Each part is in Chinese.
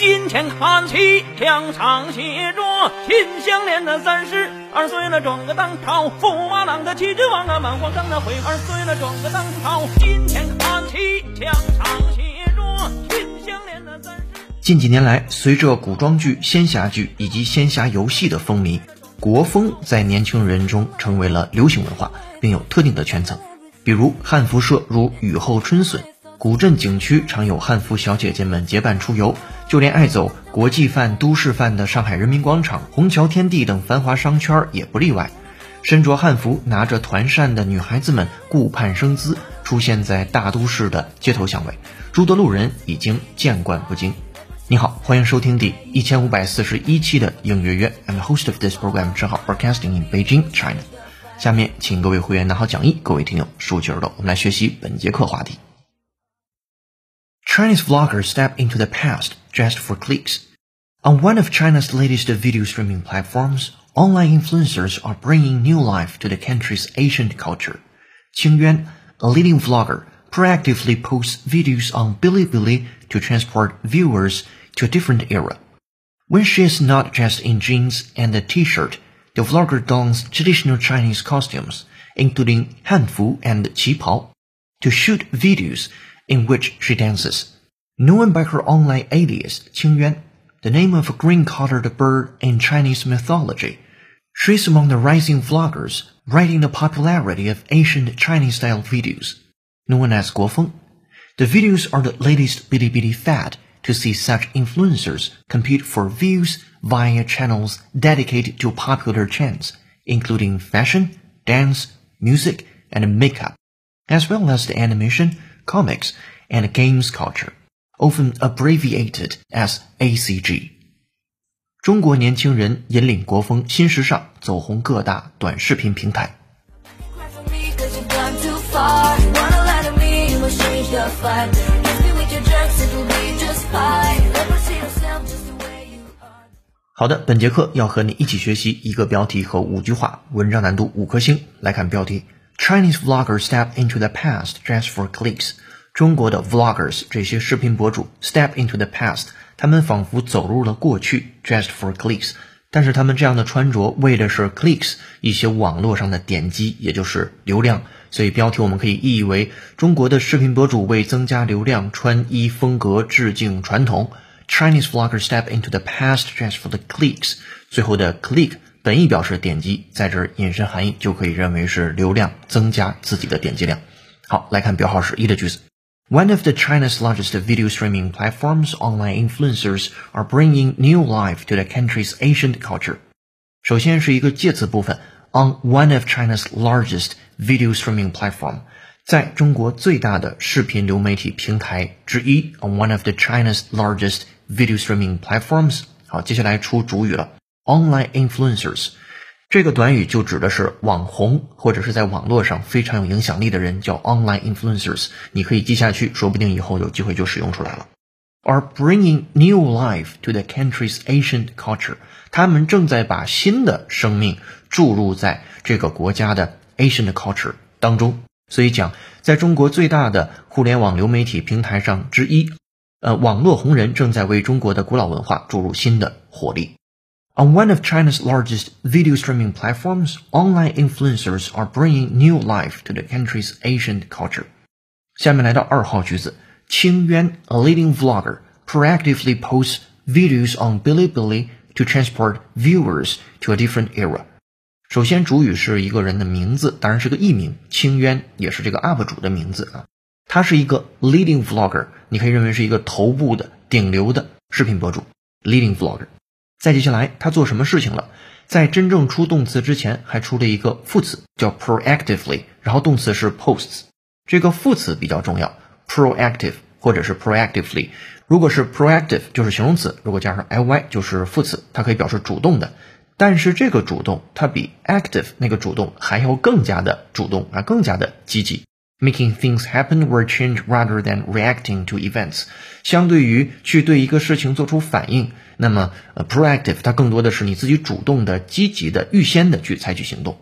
银钱看齐，墙上写着“秦香莲的三十二岁了，转个当朝驸马郎的气质王啊，满皇上的回二岁了，转个当朝银钱看齐，墙上写着“秦香莲的三十”。近几年来，随着古装剧、仙侠剧以及仙侠游戏的风靡，国风在年轻人中成为了流行文化，并有特定的圈层。比如汉服社如雨后春笋，古镇景区常有汉服小姐姐们结伴出游。就连爱走国际范、都市范的上海人民广场、虹桥天地等繁华商圈也不例外。身着汉服、拿着团扇的女孩子们顾盼生姿，出现在大都市的街头巷尾，诸多路人已经见惯不惊。你好，欢迎收听第一千五百四十一期的应约约。I'm the host of this program，正好 broadcasting in Beijing, China。下面请各位会员拿好讲义，各位听友竖起耳朵，我们来学习本节课话题。Chinese vloggers step into the past just for clicks. On one of China's latest video streaming platforms, online influencers are bringing new life to the country's ancient culture. Qing Yuan, a leading vlogger, proactively posts videos on Bilibili to transport viewers to a different era. When she is not just in jeans and a t-shirt, the vlogger dons traditional Chinese costumes, including hanfu and qipao, to shoot videos in which she dances. Known by her online alias Qingyuan, the name of a green-colored bird in Chinese mythology, she's among the rising vloggers riding the popularity of ancient Chinese-style videos, known as Guofeng. The videos are the latest Bilibili fad to see such influencers compete for views via channels dedicated to popular trends, including fashion, dance, music, and makeup, as well as the animation, comics, and games culture, often abbreviated as ACG. 中国年轻人引领国风新时尚，走红各大短视频平台。好的，本节课要和你一起学习一个标题和五句话，文章难度五颗星。来看标题：Chinese vloggers step into the past just for clicks。中国的 vloggers 这些视频博主 step into the past，他们仿佛走入了过去，just for clicks。但是他们这样的穿着为的是 clicks，一些网络上的点击，也就是流量。所以标题我们可以译为：中国的视频博主为增加流量，穿衣风格致敬传统。Chinese vloggers step into the past just for the clicks。最后的 click 本意表示点击，在这儿引申含义就可以认为是流量，增加自己的点击量。好，来看标号是一的句子。One of the China's largest video streaming platforms, online influencers are bringing new life to the country's ancient culture. 首先是一个介词部分，on one of China's largest video streaming platform，在中国最大的视频流媒体平台之一，on one of the China's largest video streaming platforms。好，接下来出主语了，online influencers。这个短语就指的是网红或者是在网络上非常有影响力的人，叫 online influencers。你可以记下去，说不定以后有机会就使用出来了。Are bringing new life to the country's ancient culture。他们正在把新的生命注入在这个国家的 ancient culture 当中。所以讲，在中国最大的互联网流媒体平台上之一。呃，网络红人正在为中国的古老文化注入新的活力。On one of China's largest video streaming platforms, online influencers are bringing new life to the country's ancient culture. 下面来到二号句子，清渊 a leading vlogger proactively posts videos on Bilibili to transport viewers to a different era. 首先，主语是一个人的名字，当然是个艺名，清渊也是这个 UP 主的名字啊。他是一个 leading vlogger，你可以认为是一个头部的顶流的视频博主，leading vlogger。 再接下来，他做什么事情了？在真正出动词之前，还出了一个副词，叫 proactively，然后动词是 posts。这个副词比较重要，proactive 或者是 proactively。如果是 proactive 就是形容词，如果加上 ly 就是副词，它可以表示主动的。但是这个主动，它比 active 那个主动还要更加的主动啊，更加的积极。Making things happen or change rather than reacting to events，相对于去对一个事情做出反应，那么呃 proactive 它更多的是你自己主动的、积极的、预先的去采取行动。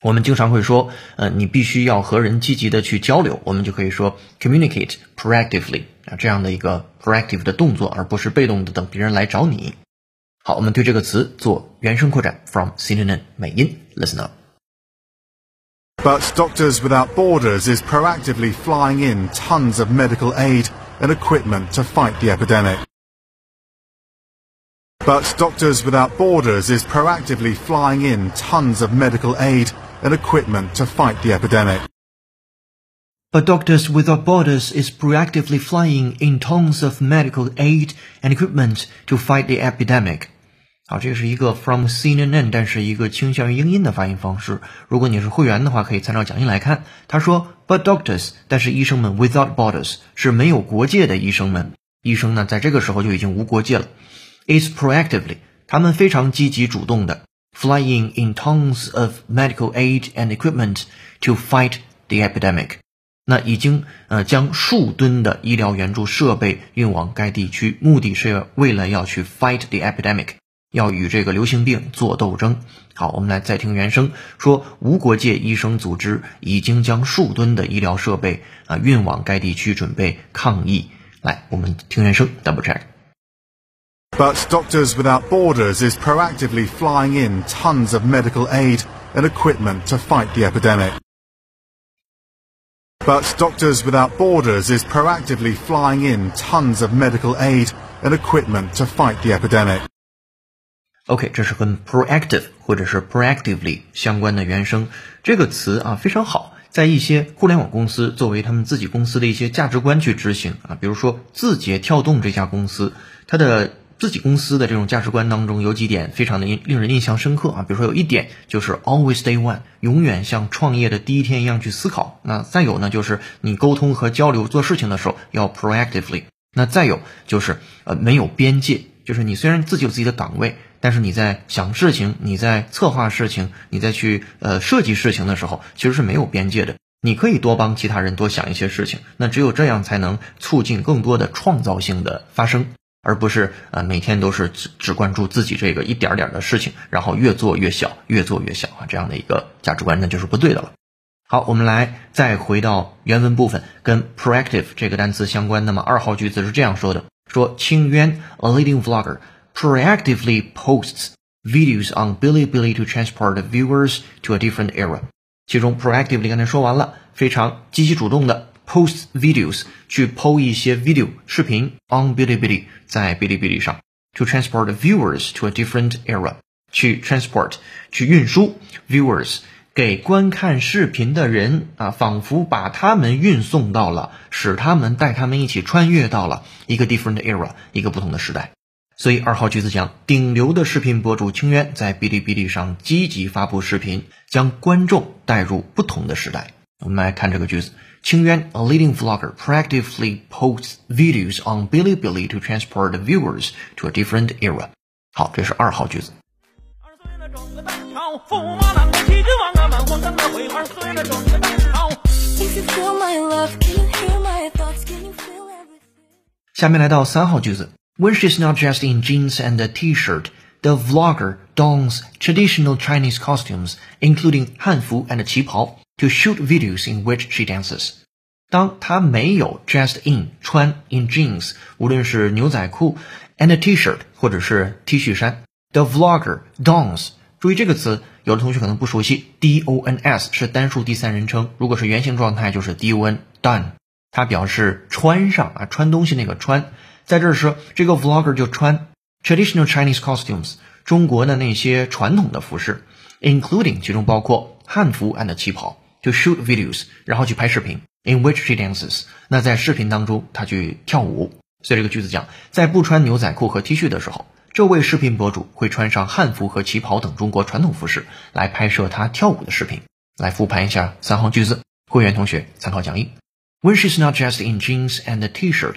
我们经常会说，呃，你必须要和人积极的去交流，我们就可以说 communicate proactively 啊，这样的一个 proactive 的动作，而不是被动的等别人来找你。好，我们对这个词做原声扩展，from CNN 美音，listen up。But Doctors Without Borders is proactively flying in tons of medical aid and equipment to fight the epidemic. But Doctors Without Borders is proactively flying in tons of medical aid and equipment to fight the epidemic. But Doctors Without Borders is proactively flying in tons of medical aid and equipment to fight the epidemic. 好，这是一个 from CNN，但是一个倾向于英音的发音方式。如果你是会员的话，可以参照讲义来看。他说，But doctors，但是医生们 without borders 是没有国界的医生们。医生呢，在这个时候就已经无国界了。Is proactively，他们非常积极主动的，flying in tons of medical aid and equipment to fight the epidemic。那已经呃将数吨的医疗援助设备运往该地区，目的是为了要去 fight the epidemic。要与这个流行病做斗争。好，我们来再听原声，说无国界医生组织已经将数吨的医疗设备啊运往该地区，准备抗疫。来，我们听原声，double check。But Doctors Without Borders is proactively flying in tons of medical aid and equipment to fight the epidemic. But Doctors Without Borders is proactively flying in tons of medical aid and equipment to fight the epidemic. OK，这是跟 proactive 或者是 proactively 相关的原声。这个词啊非常好，在一些互联网公司作为他们自己公司的一些价值观去执行啊。比如说字节跳动这家公司，它的自己公司的这种价值观当中有几点非常的令人印象深刻啊。比如说有一点就是 always day one，永远像创业的第一天一样去思考。那再有呢，就是你沟通和交流做事情的时候要 proactively。那再有就是呃没有边界，就是你虽然自己有自己的岗位。但是你在想事情，你在策划事情，你在去呃设计事情的时候，其实是没有边界的。你可以多帮其他人多想一些事情，那只有这样才能促进更多的创造性的发生，而不是呃每天都是只只关注自己这个一点点的事情，然后越做越小，越做越小啊，这样的一个价值观那就是不对的了。好，我们来再回到原文部分，跟 proactive 这个单词相关。那么二号句子是这样说的：说清渊 a leading vlogger。Proactively posts videos on Bilibili to transport viewers to a different era。其中 proactively 刚才说完了，非常积极主动的 post videos 去 PO 一些 video 视频 on Bilibili 在 Bilibili 上 to transport viewers to a different era 去 transport 去运输 viewers 给观看视频的人啊，仿佛把他们运送到了，使他们带他们一起穿越到了一个 different era 一个不同的时代。所以二号句子讲，顶流的视频博主清渊在哔哩哔哩上积极发布视频，将观众带入不同的时代。我们来看这个句子：清渊，a leading vlogger, proactively posts videos on Bilibili to transport viewers to a different era。好，这是二号句子。下面来到三号句子。When she's not dressed in jeans and a t-shirt, the vlogger dons traditional Chinese costumes, including 汉服 and 旗袍, to shoot videos in which she dances. 当她没有 dressed in 穿 in jeans，无论是牛仔裤 and a t-shirt 或者是 T 恤衫，the vlogger dons。注意这个词，有的同学可能不熟悉，d o n s 是单数第三人称，如果是原形状态就是 d o n done，它表示穿上啊，穿东西那个穿。 在这儿说，这个 vlogger 就穿 traditional Chinese costumes，中国的那些传统的服饰，including 其中包括汉服 and 旗袍，to shoot videos，然后去拍视频，in which she dances。那在视频当中，她去跳舞。所以这个句子讲，在不穿牛仔裤和 T 恤的时候，这位视频博主会穿上汉服和旗袍等中国传统服饰来拍摄她跳舞的视频。来复盘一下三行句子，会员同学参考讲义。When she's not dressed in jeans and a T-shirt。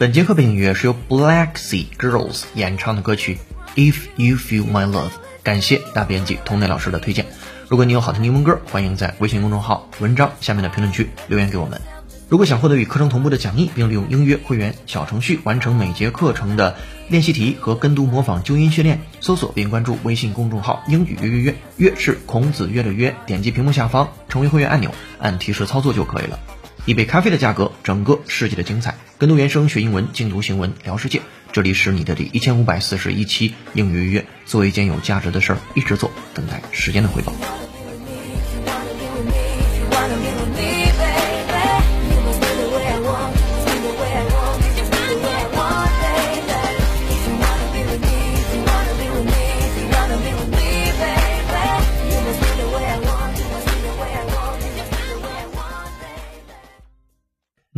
本节课背景音乐是由 Black Sea Girls 演唱的歌曲《If You Feel My Love》，感谢大编辑童磊老师的推荐。如果你有好听英文歌，欢迎在微信公众号文章下面的评论区留言给我们。如果想获得与课程同步的讲义，并利用音乐会员小程序完成每节课程的练习题和跟读模仿纠音训练，搜索并关注微信公众号“英语约约约”，约是孔子约的约，点击屏幕下方成为会员按钮，按提示操作就可以了。一杯咖啡的价格，整个世界的精彩。跟读原声学英文，精读行文聊世界。这里是你的第一千五百四十一期英语约约，做一件有价值的事儿，一直做，等待时间的回报。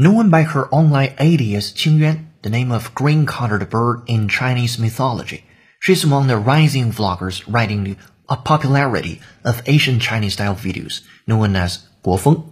Known by her online alias Qingyuan, the name of green-colored bird in Chinese mythology, she's among the rising vloggers riding the a popularity of Asian Chinese-style videos known as 国风。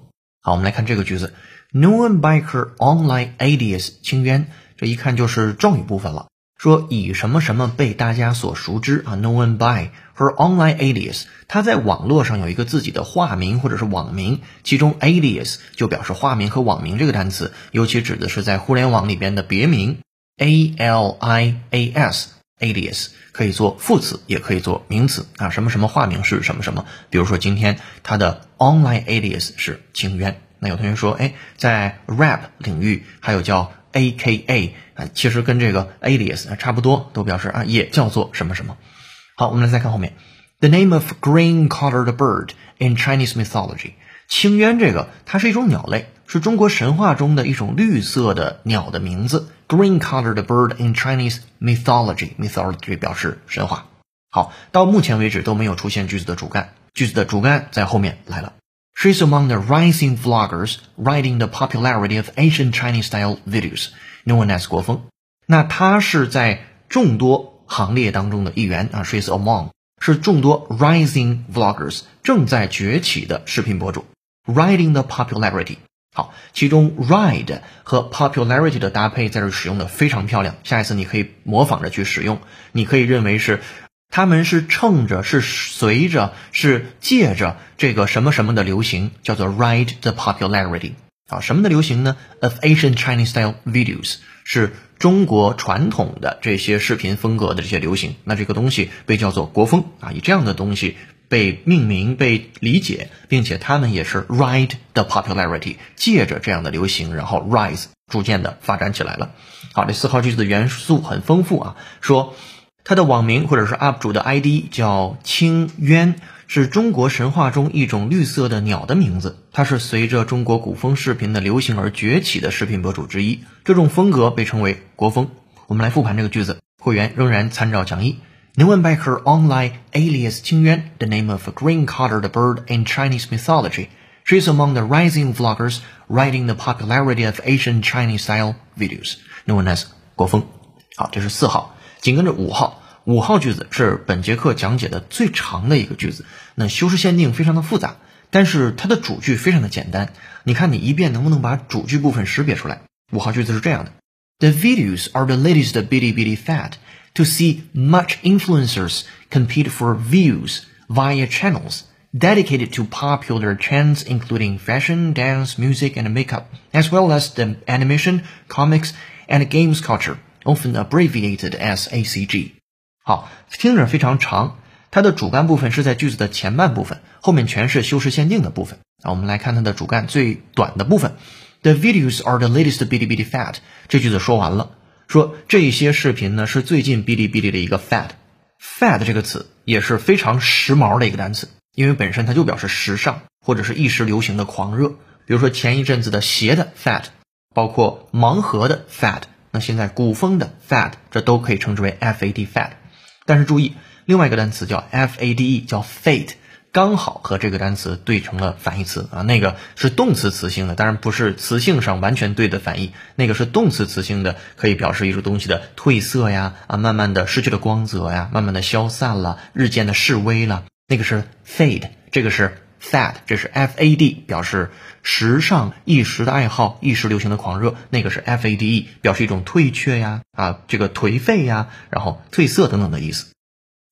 好，我们来看这个句子，known by her online alias 清渊，这一看就是状语部分了。 说以什么什么被大家所熟知啊，known by her online alias，她在网络上有一个自己的化名或者是网名，其中 alias 就表示化名和网名这个单词，尤其指的是在互联网里边的别名，a l i a s alias 可以做副词，也可以做名词啊，什么什么化名是什么什么，比如说今天他的 online alias 是清渊，那有同学说，哎，在 rap 领域还有叫 A.K.A 啊，其实跟这个 alias 啊差不多，都表示啊也叫做什么什么。好，我们来再看后面，The name of green-colored bird in Chinese mythology。清鸢这个它是一种鸟类，是中国神话中的一种绿色的鸟的名字。Green-colored bird in Chinese mythology。mythology 表示神话。好，到目前为止都没有出现句子的主干，句子的主干在后面来了。She's among the rising vloggers riding the popularity of ancient Chinese-style videos, known as 国风。那她是在众多行列当中的一员啊，She's among 是众多 rising vloggers 正在崛起的视频博主，riding the popularity。好，其中 ride 和 popularity 的搭配在这使用的非常漂亮，下一次你可以模仿着去使用，你可以认为是。他们是乘着，是随着，是借着这个什么什么的流行，叫做 ride the popularity 啊，什么的流行呢？Of ancient Chinese style videos 是中国传统的这些视频风格的这些流行，那这个东西被叫做国风啊，以这样的东西被命名、被理解，并且他们也是 ride the popularity，借着这样的流行，然后 rise 逐渐的发展起来了。好，这四号句子的元素很丰富啊，说。他的网名或者是 UP 主的 ID 叫清渊，是中国神话中一种绿色的鸟的名字。它是随着中国古风视频的流行而崛起的视频博主之一。这种风格被称为国风。我们来复盘这个句子，会员仍然参照讲义。No one by her online alias 清渊，the name of a green-colored bird in Chinese mythology, she is among the rising vloggers riding the popularity of Asian Chinese-style videos, known as 国风。好，这是四号。紧跟着五号，五号句子是本节课讲解的最长的一个句子。那修饰限定非常的复杂，但是它的主句非常的简单。你看，你一遍能不能把主句部分识别出来？五号句子是这样的：The videos are the latest Bilibili fad. To see much influencers compete for views via channels dedicated to popular trends including fashion, dance, music, and makeup, as well as the animation, comics, and games culture Often abbreviated as ACG。好，听着非常长，它的主干部分是在句子的前半部分，后面全是修饰限定的部分。啊，我们来看它的主干最短的部分。The videos are the latest Bilibili fad。这句子说完了，说这一些视频呢是最近哔哩哔哩的一个 fad。fad 这个词也是非常时髦的一个单词，因为本身它就表示时尚或者是一时流行的狂热。比如说前一阵子的鞋的 fad，包括盲盒的 fad。那现在古风的 fad，这都可以称之为 fad fad，但是注意，另外一个单词叫 fade，叫 fate，刚好和这个单词对成了反义词。啊，那个是动词词性的，当然不是词性上完全对的反义，那个是动词词性的，可以表示一种东西的褪色呀，啊，慢慢的失去了光泽呀，慢慢的消散了，日渐的式微了。那个是 fade，这个是 fad，这是 f a d，表示时尚、一时的爱好、一时流行的狂热。那个是 f a d e，表示一种退却呀、啊这个颓废呀，然后褪色等等的意思。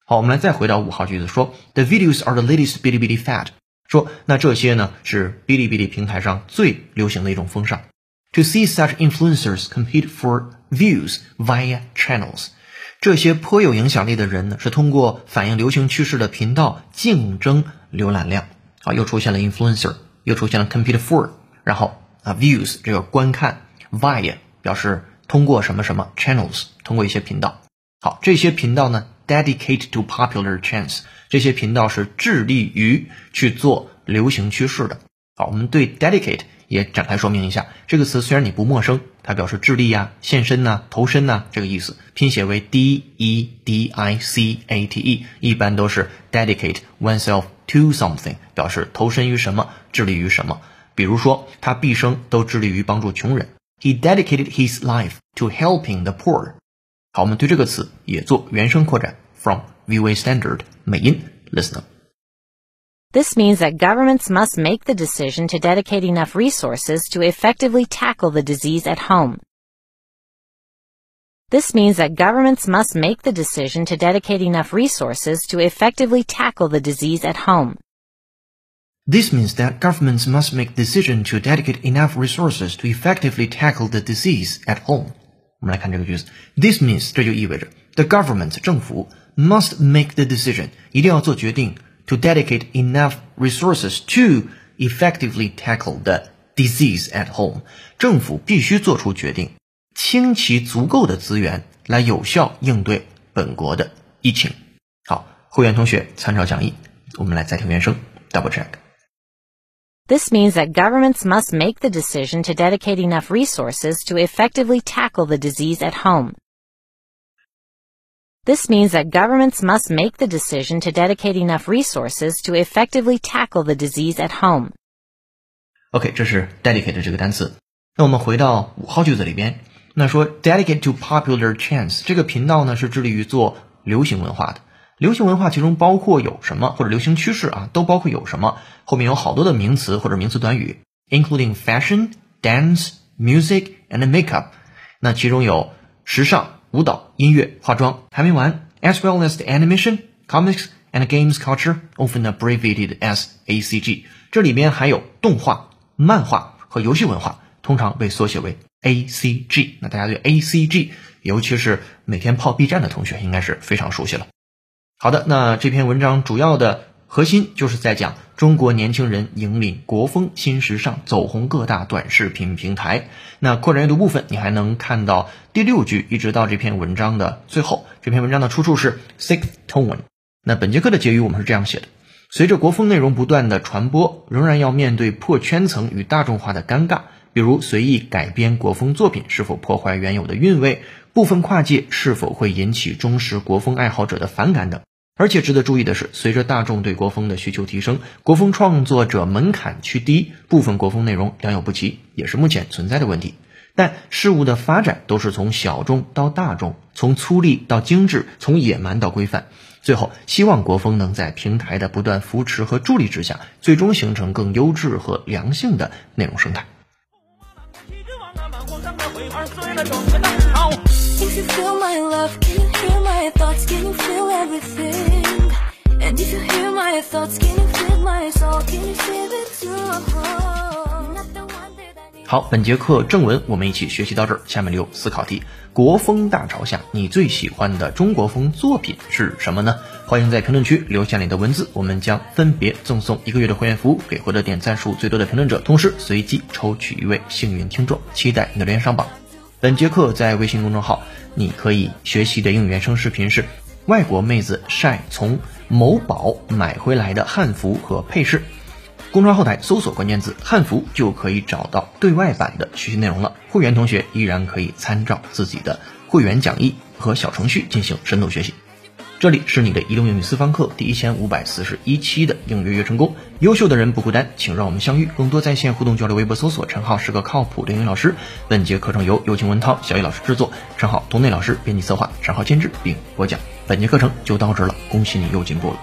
好，我们来再回到五号句子，说 The videos are the latest Bilibili fad。说那这些呢是哔哩哔哩平台上最流行的一种风尚。To see such influencers compete for views via channels，这些颇有影响力的人呢是通过反映流行趋势的频道竞争浏览量。啊，又出现了 influencer，又出现了 compete for，然后啊 views 这个观看 via 表示通过什么什么 channels，通过一些频道。好，这些频道呢 dedicate to popular c h a n c e 这些频道是致力于去做流行趋势的。好，我们对 dedicate 也展开说明一下。这个词虽然你不陌生，它表示致力呀、献身呐、投身呐这个意思，拼写为 d e d i c a t e，一般都是 dedicate oneself to something，表示投身于什么，致力于什么。比如说，他毕生都致力于帮助穷人。He dedicated his life to helping the poor。好，我们对这个词也做原声扩展，from VOA Standard 美音 listener。This means that governments must make the decision to dedicate enough resources to effectively tackle the disease at home. This means that governments must make the decision to dedicate enough resources to effectively tackle the disease at home. This means that governments must make decision to dedicate enough resources to effectively tackle the disease at home. 我们来看这个句子，This means 这就意味着 the government 政府 must make the decision 一定要做决定 to dedicate enough resources to effectively tackle the disease at home。政府必须做出决定，倾其足够的资源来有效应对本国的疫情。好，会员同学参照讲义，我们来再听原声，double check。 This means that governments must make the decision to dedicate enough resources to effectively tackle the disease at home. This means that governments must make the decision to dedicate enough resources to effectively tackle the disease at home. OK，这是 dedicate 这个单词。那我们回到五号句子里边，那说 dedicate to popular trends 这个频道呢是致力于做流行文化的。流行文化其中包括有什么，或者流行趋势啊，都包括有什么？后面有好多的名词或者名词短语，including fashion, dance, music and makeup。那其中有时尚、 舞蹈、音乐、化妆，还没完，as well as the animation, comics and games culture, often abbreviated as ACG。这里面还有动画、漫画和游戏文化，通常被缩写为 ACG。那大家对 ACG，尤其是每天泡 B 站的同学，应该是非常熟悉了。好的，那这篇文章主要的核心就是在讲中国年轻人引领国风新时尚，走红各大短视频平台。那扩展阅读部分，你还能看到第六句，一直到这篇文章的最后。这篇文章的出处是 Sixth Tone。那本节课的结语我们是这样写的：随着国风内容不断的传播，仍然要面对破圈层与大众化的尴尬，比如随意改编国风作品是否破坏原有的韵味，部分跨界是否会引起忠实国风爱好者的反感等。而且值得注意的是，随着大众对国风的需求提升，国风创作者门槛趋低，部分国风内容良莠不齐，也是目前存在的问题。但事物的发展都是从小众到大众，从粗粝到精致，从野蛮到规范。最后，希望国风能在平台的不断扶持和助力之下，最终形成更优质和良性的内容生态。好本节课正文我们一起学习到这儿下面留思考题。国风大潮下你最喜欢的中国风作品是什么呢？欢迎在评论区留下你的文字我们将分别赠送一个月的会员服务给获得点赞数最多的评论者同时随机抽取一位幸运听众期待你的连上榜。本节课在微信公众号你可以学习的英语原声视频是外国妹子晒从某宝买回来的汉服和配饰。公众号后台搜索关键字“汉服”就可以找到对外版的学习内容了。会员同学依然可以参照自己的会员讲义和小程序进行深度学习。这里是你的移动英语私房课第一千五百四十一期的应约约成功。优秀的人不孤单，请让我们相遇。更多在线互动交流，微博搜索“陈浩是个靠谱的英语老师”。本节课程由有请文涛、小易老师制作，陈浩、童内老师编辑策划，陈浩监制并播讲。本节课程就到这了，恭喜你又进步了。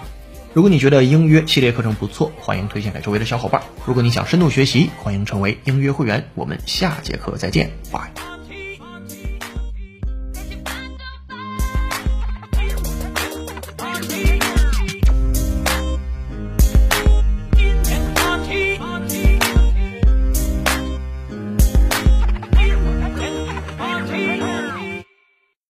如果你觉得英约系列课程不错，欢迎推荐给周围的小伙伴。如果你想深度学习，欢迎成为英约会员。我们下节课再见，拜。